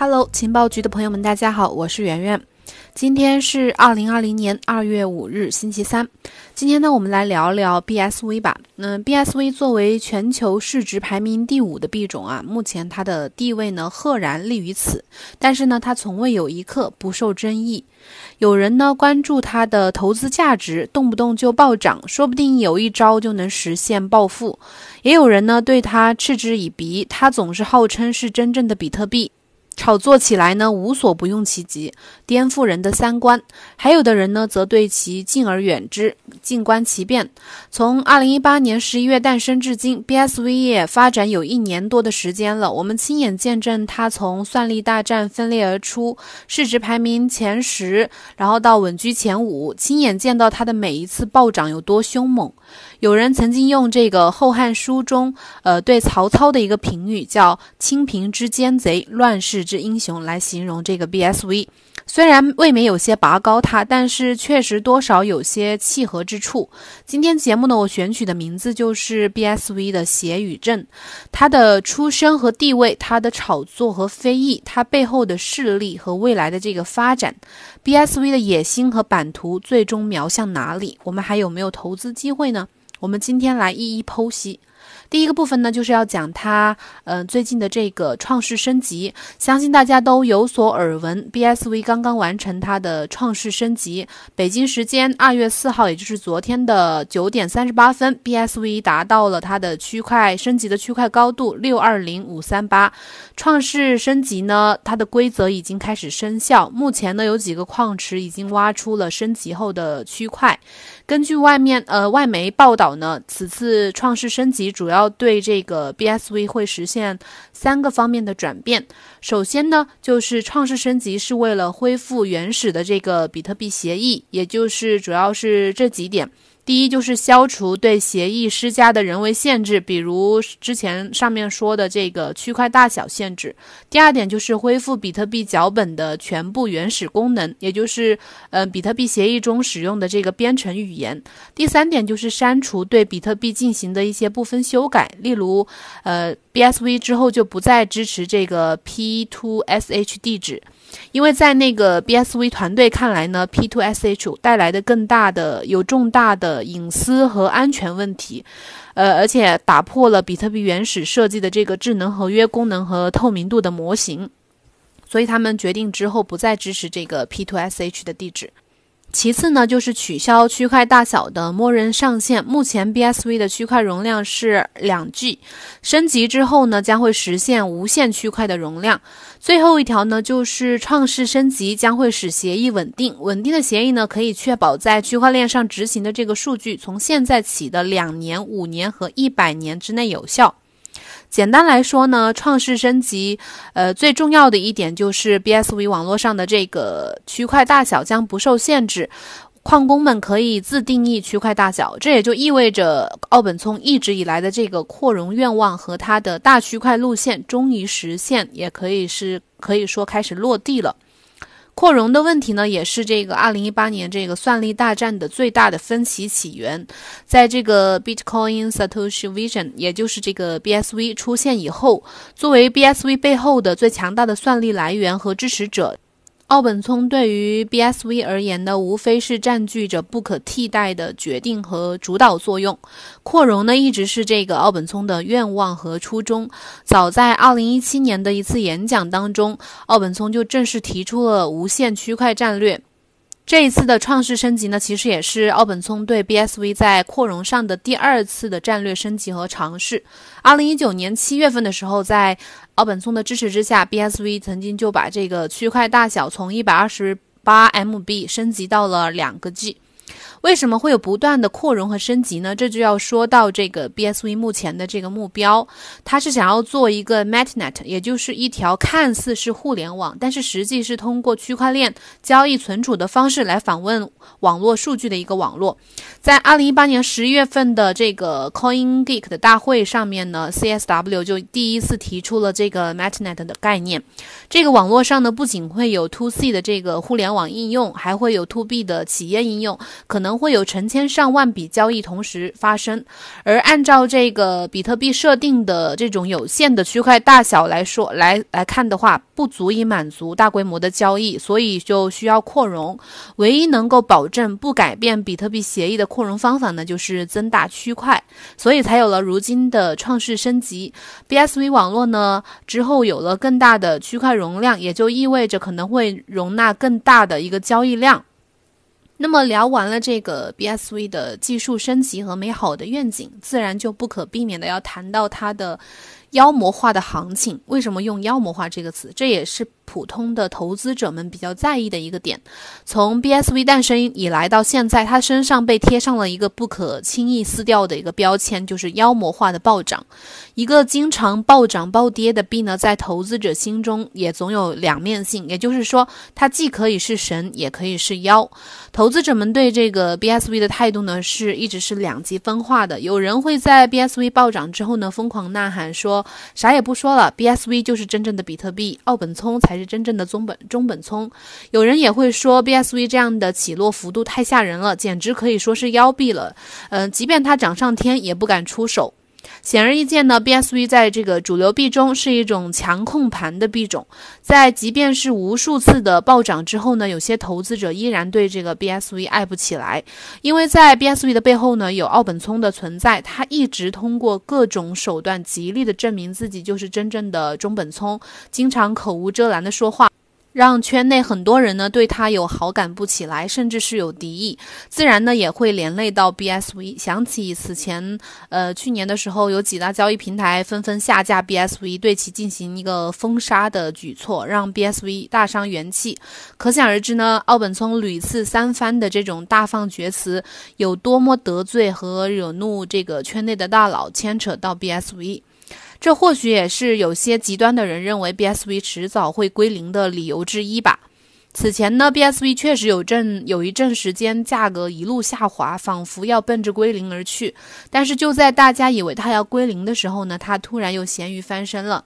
Hello，情报局的朋友们，大家好，我是圆圆。今天是二零二零年二月五日，星期三。今天呢，我们来聊聊 BSV 吧。嗯，BSV 作为全球市值排名第五的币种啊，目前它的地位呢赫然立于此。但是呢，它从未有一刻不受争议。有人呢关注它的投资价值，动不动就暴涨，说不定有一招就能实现暴富。也有人呢对它嗤之以鼻，它总是号称是真正的比特币。炒作起来呢，无所不用其极，颠覆人的三观；还有的人呢，则对其敬而远之，静观其变。从二零一八年十一月诞生至今，BSV 也发展有一年多的时间了。我们亲眼见证它从算力大战分裂而出，市值排名前十，然后到稳居前五，亲眼见到它的每一次暴涨有多凶猛。有人曾经用这个《后汉书》中，呃，对曹操的一个评语，叫“清平之奸贼，乱世之英雄”来形容这个 BSV。虽然未免有些拔高它，但是确实多少有些契合之处。今天节目呢，我选取的名字就是 BSV 的邪与正，它的出身和地位，它的炒作和非议，它背后的势力和未来的这个发展，BSV 的野心和版图最终瞄向哪里？我们还有没有投资机会呢？我们今天来一一剖析。第一个部分呢，就是要讲它，嗯，最近的这个创世升级，相信大家都有所耳闻。BSV 刚刚完成它的创世升级，北京时间二月四号，也就是昨天的九点三十八分，BSV 达到了它的区块升级的区块高度六二零五三八。创世升级呢，它的规则已经开始生效，目前呢，有几个矿池已经挖出了升级后的区块。根据外面呃外媒报道呢，此次创世升级主要对这个 BSV 会实现三个方面的转变。首先呢，就是创世升级是为了恢复原始的这个比特币协议，也就是主要是这几点。第一就是消除对协议施加的人为限制，比如之前上面说的这个区块大小限制。第二点就是恢复比特币脚本的全部原始功能，也就是呃比特币协议中使用的这个编程语言。第三点就是删除对比特币进行的一些部分修改，例如呃 BSV 之后就不再支持这个 P2SH 地址。因为在那个 BSV 团队看来呢，P2SH 带来的更大的有重大的隐私和安全问题，呃，而且打破了比特币原始设计的这个智能合约功能和透明度的模型，所以他们决定之后不再支持这个 P2SH 的地址。其次呢，就是取消区块大小的默认上限。目前 BSV 的区块容量是两 G，升级之后呢，将会实现无限区块的容量。最后一条呢，就是创世升级将会使协议稳定。稳定的协议呢，可以确保在区块链上执行的这个数据，从现在起的两年、五年和一百年之内有效。简单来说呢，创世升级，呃，最重要的一点就是 BSV 网络上的这个区块大小将不受限制，矿工们可以自定义区块大小。这也就意味着奥本聪一直以来的这个扩容愿望和他的大区块路线终于实现，也可以是可以说开始落地了。扩容的问题呢，也是这个二零一八年这个算力大战的最大的分歧起源。在这个 Bitcoin Satoshi Vision，也就是这个 BSV 出现以后，作为 BSV 背后的最强大的算力来源和支持者。奥本聪对于 BSV 而言呢，无非是占据着不可替代的决定和主导作用。扩容呢，一直是这个奥本聪的愿望和初衷。早在2017年的一次演讲当中，奥本聪就正式提出了无限区块战略。这一次的创世升级呢，其实也是奥本聪对 BSV 在扩容上的第二次的战略升级和尝试。二零一九年七月份的时候，在奥本聪的支持之下，BSV 曾经就把这个区块大小从一百二十八 MB 升级到了两个 G。为什么会有不断的扩容和升级呢？这就要说到这个 BSV 目前的这个目标，它是想要做一个 MetNet，也就是一条看似是互联网，但是实际是通过区块链交易存储的方式来访问网络数据的一个网络。在二零一八年十一月份的这个 CoinGeek 的大会上面呢，CSW 就第一次提出了这个 MetNet 的概念。这个网络上呢，不仅会有 To C 的这个互联网应用，还会有 To B 的企业应用，可能。会有成千上万笔交易同时发生，而按照这个比特币设定的这种有限的区块大小来说，来来看的话，不足以满足大规模的交易，所以就需要扩容。唯一能够保证不改变比特币协议的扩容方法呢，就是增大区块，所以才有了如今的创世升级。BSV 网络呢之后有了更大的区块容量，也就意味着可能会容纳更大的一个交易量。那么聊完了这个 BSV 的技术升级和美好的愿景，自然就不可避免的要谈到它的妖魔化的行情。为什么用妖魔化这个词？这也是。普通的投资者们比较在意的一个点，从 BSV 诞生以来到现在，它身上被贴上了一个不可轻易撕掉的一个标签，就是妖魔化的暴涨。一个经常暴涨暴跌的币呢，在投资者心中也总有两面性，也就是说，它既可以是神，也可以是妖。投资者们对这个 BSV 的态度呢，是一直是两极分化的。有人会在 BSV 暴涨之后呢，疯狂呐喊说啥也不说了，BSV 就是真正的比特币，奥本聪才。是真正的中本中本聪，有人也会说 BSV 这样的起落幅度太吓人了，简直可以说是腰毙了。嗯，即便它涨上天，也不敢出手。显而易见呢，BSV 在这个主流币中是一种强控盘的币种，在即便是无数次的暴涨之后呢，有些投资者依然对这个 BSV 爱不起来，因为在 BSV 的背后呢有奥本聪的存在，他一直通过各种手段极力的证明自己就是真正的中本聪，经常口无遮拦的说话。让圈内很多人呢对他有好感不起来，甚至是有敌意，自然呢也会连累到 BSV。想起此前，呃，去年的时候，有几大交易平台纷纷下架 BSV，对其进行一个封杀的举措，让 BSV 大伤元气。可想而知呢，奥本聪屡次三番的这种大放厥词，有多么得罪和惹怒这个圈内的大佬，牵扯到 BSV。这或许也是有些极端的人认为 BSV 迟早会归零的理由之一吧。此前呢，BSV 确实有阵有一阵时间价格一路下滑，仿佛要奔着归零而去。但是就在大家以为它要归零的时候呢，它突然又咸鱼翻身了。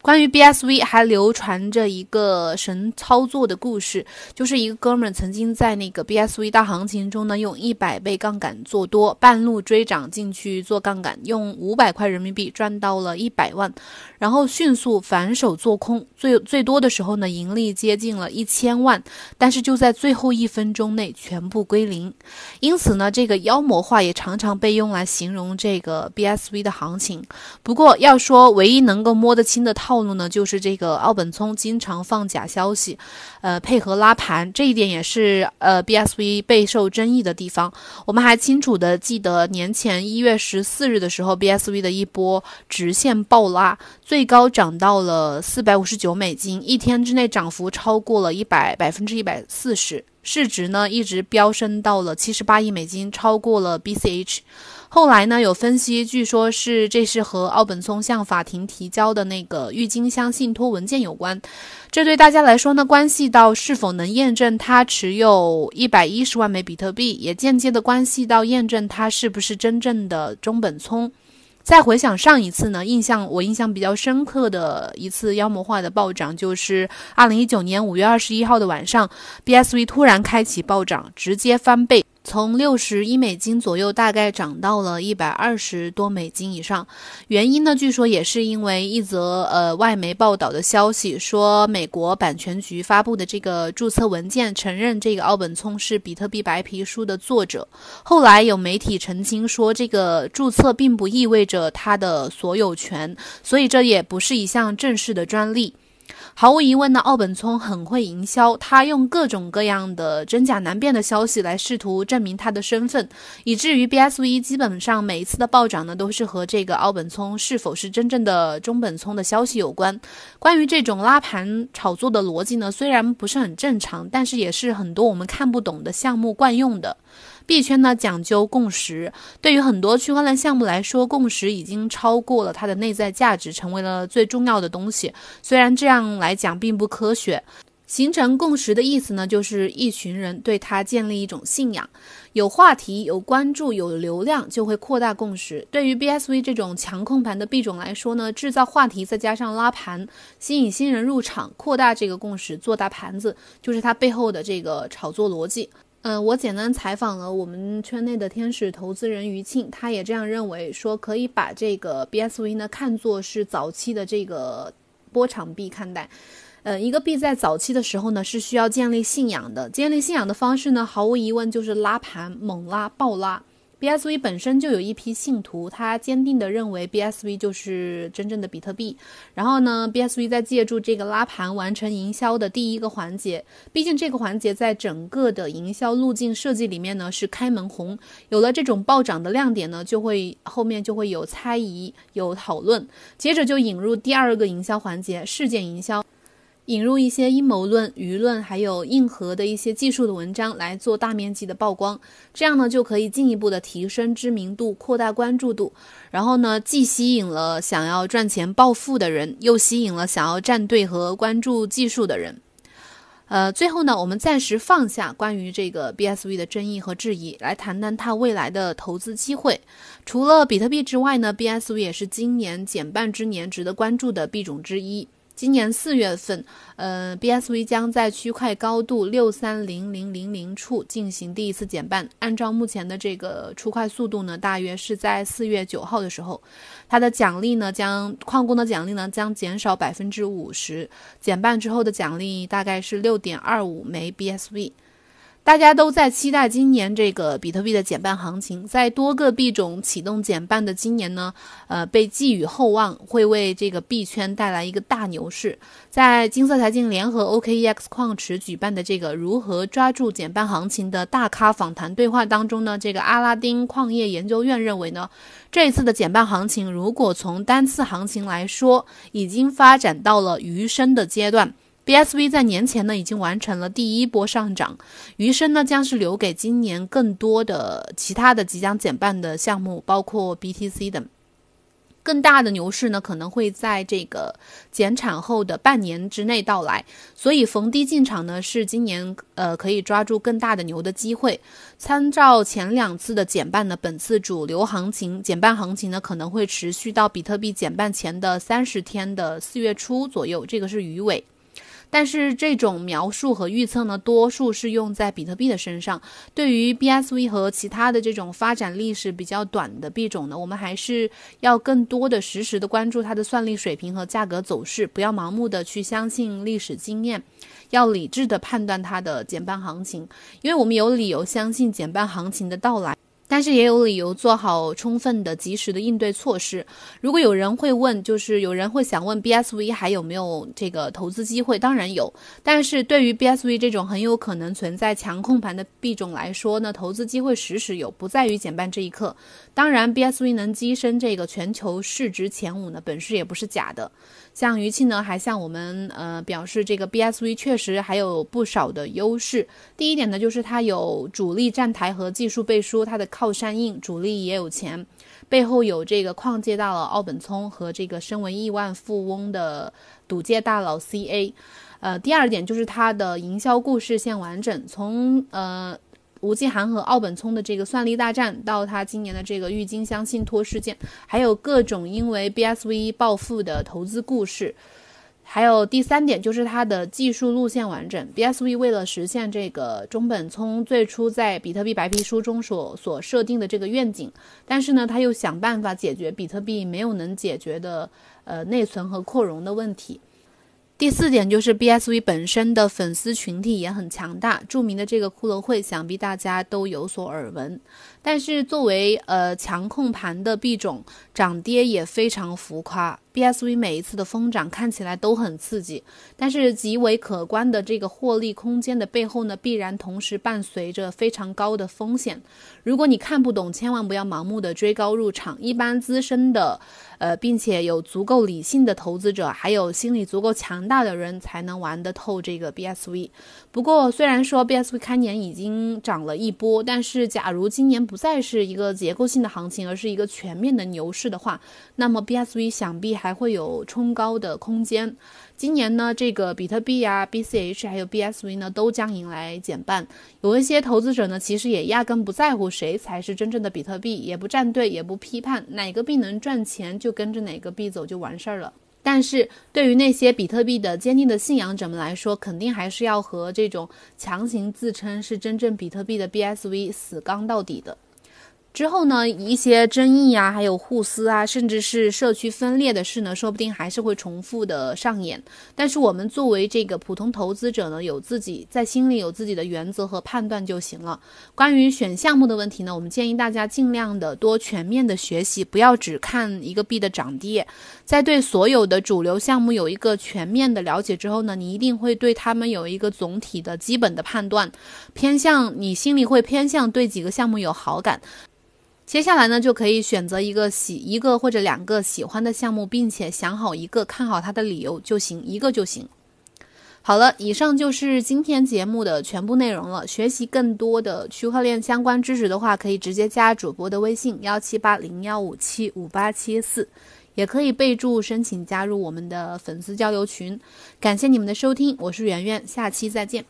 关于 BSV 还流传着一个神操作的故事，就是一个哥们儿曾经在那个 BSV 大行情中呢，用一百倍杠杆做多，半路追涨进去做杠杆，用五百块人民币赚到了一百万，然后迅速反手做空，最最多的时候呢，盈利接近了一千万，但是就在最后一分钟内全部归零。因此呢，这个妖魔化也常常被用来形容这个 BSV 的行情。不过要说唯一能够摸得清的套。套路呢，就是这个奥本聪经常放假消息，呃，配合拉盘，这一点也是呃 BSV 备受争议的地方。我们还清楚的记得年前一月十四日的时候，BSV 的一波直线暴拉，最高涨到了四百五十九美金，一天之内涨幅超过了一百百分之一百四十，市值呢一直飙升到了七十八亿美金，超过了 BCH。后来呢，有分析，据说是这是和奥本聪向法庭提交的那个郁金香信托文件有关。这对大家来说呢，关系到是否能验证他持有一百一十万枚比特币，也间接的关系到验证他是不是真正的中本聪。再回想上一次呢，印象我印象比较深刻的一次妖魔化的暴涨，就是二零一九年五月二十一号的晚上，BSV 突然开启暴涨，直接翻倍。从六十一美金左右，大概涨到了一百二十多美金以上。原因呢，据说也是因为一则呃外媒报道的消息，说美国版权局发布的这个注册文件承认这个奥本聪是比特币白皮书的作者。后来有媒体澄清说，这个注册并不意味着他的所有权，所以这也不是一项正式的专利。毫无疑问呢，奥本聪很会营销，他用各种各样的真假难辨的消息来试图证明他的身份，以至于 BSV 基本上每一次的暴涨呢，都是和这个奥本聪是否是真正的中本聪的消息有关。关于这种拉盘炒作的逻辑呢，虽然不是很正常，但是也是很多我们看不懂的项目惯用的。币圈呢讲究共识，对于很多区块链项目来说，共识已经超过了它的内在价值，成为了最重要的东西。虽然这样来讲并不科学。形成共识的意思呢，就是一群人对它建立一种信仰，有话题、有关注、有流量，就会扩大共识。对于 BSV 这种强控盘的币种来说呢，制造话题再加上拉盘，吸引新人入场，扩大这个共识，做大盘子，就是它背后的这个炒作逻辑。嗯，我简单采访了我们圈内的天使投资人余庆，他也这样认为，说可以把这个 BSV 呢看作是早期的这个波场币看待。呃，一个币在早期的时候呢，是需要建立信仰的，建立信仰的方式呢，毫无疑问就是拉盘，猛拉，暴拉。BSV 本身就有一批信徒，他坚定地认为 BSV 就是真正的比特币。然后呢，BSV 在借助这个拉盘完成营销的第一个环节。毕竟这个环节在整个的营销路径设计里面呢是开门红。有了这种暴涨的亮点呢，就会后面就会有猜疑、有讨论，接着就引入第二个营销环节——事件营销。引入一些阴谋论、舆论，还有硬核的一些技术的文章来做大面积的曝光，这样呢就可以进一步的提升知名度、扩大关注度。然后呢，既吸引了想要赚钱暴富的人，又吸引了想要站队和关注技术的人。呃，最后呢，我们暂时放下关于这个 BSV 的争议和质疑，来谈谈它未来的投资机会。除了比特币之外呢，BSV 也是今年减半之年值得关注的币种之一。今年四月份，呃，BSV 将在区块高度六三零零零零处进行第一次减半。按照目前的这个出块速度呢，大约是在四月九号的时候，它的奖励呢将矿工的奖励呢将减少百分之五十，减半之后的奖励大概是六点二五枚 BSV。大家都在期待今年这个比特币的减半行情，在多个币种启动减半的今年呢，呃，被寄予厚望，会为这个币圈带来一个大牛市。在金色财经联合 OKEX 矿池举办的这个如何抓住减半行情的大咖访谈对话当中呢，这个阿拉丁矿业研究院认为呢，这一次的减半行情，如果从单次行情来说，已经发展到了余生的阶段。BSV 在年前呢已经完成了第一波上涨，余生呢将是留给今年更多的其他的即将减半的项目，包括 BTC 等。更大的牛市呢可能会在这个减产后的半年之内到来，所以逢低进场呢是今年呃可以抓住更大的牛的机会。参照前两次的减半呢，本次主流行情减半行情呢可能会持续到比特币减半前的三十天的四月初左右，这个是鱼尾。但是这种描述和预测呢，多数是用在比特币的身上。对于 BSV 和其他的这种发展历史比较短的币种呢，我们还是要更多的实时的关注它的算力水平和价格走势，不要盲目的去相信历史经验，要理智的判断它的减半行情，因为我们有理由相信减半行情的到来。但是也有理由做好充分的、及时的应对措施。如果有人会问，就是有人会想问 BSV 还有没有这个投资机会？当然有。但是对于 BSV 这种很有可能存在强控盘的币种来说呢，投资机会时时有，不在于减半这一刻。当然，BSV 能跻身这个全球市值前五呢，本事也不是假的。像余庆呢，还向我们呃表示，这个 BSV 确实还有不少的优势。第一点呢，就是它有主力站台和技术背书，它的靠山硬，主力也有钱，背后有这个矿界大佬奥本聪和这个身为亿万富翁的赌界大佬 CA。呃，第二点就是它的营销故事线完整，从呃。吴继涵和奥本聪的这个算力大战，到他今年的这个郁金香信托事件，还有各种因为 BSV 暴富的投资故事，还有第三点就是它的技术路线完整。BSV 为了实现这个中本聪最初在比特币白皮书中所所设定的这个愿景，但是呢，他又想办法解决比特币没有能解决的呃内存和扩容的问题。第四点就是 BSV 本身的粉丝群体也很强大，著名的这个骷髅会，想必大家都有所耳闻。但是作为呃强控盘的币种，涨跌也非常浮夸。BSV 每一次的疯涨看起来都很刺激，但是极为可观的这个获利空间的背后呢，必然同时伴随着非常高的风险。如果你看不懂，千万不要盲目的追高入场。一般资深的，呃，并且有足够理性的投资者，还有心理足够强大的人，才能玩得透这个 BSV。不过，虽然说 BSV 开年已经涨了一波，但是假如今年不再是一个结构性的行情，而是一个全面的牛市的话，那么 BSV 想必还会有冲高的空间。今年呢，这个比特币啊、BCH 还有 BSV 呢，都将迎来减半。有一些投资者呢，其实也压根不在乎谁才是真正的比特币，也不站队，也不批判哪个币能赚钱就跟着哪个币走就完事儿了。但是对于那些比特币的坚定的信仰者们来说，肯定还是要和这种强行自称是真正比特币的 BSV 死刚到底的。之后呢，一些争议啊，还有互撕啊，甚至是社区分裂的事呢，说不定还是会重复的上演。但是我们作为这个普通投资者呢，有自己在心里有自己的原则和判断就行了。关于选项目的问题呢，我们建议大家尽量的多全面的学习，不要只看一个币的涨跌。在对所有的主流项目有一个全面的了解之后呢，你一定会对他们有一个总体的基本的判断，偏向你心里会偏向对几个项目有好感。接下来呢，就可以选择一个喜一个或者两个喜欢的项目，并且想好一个看好它的理由就行，一个就行。好了，以上就是今天节目的全部内容了。学习更多的区块链相关知识的话，可以直接加主播的微信幺七八零幺五七五八七四，也可以备注申请加入我们的粉丝交流群。感谢你们的收听，我是圆圆，下期再见。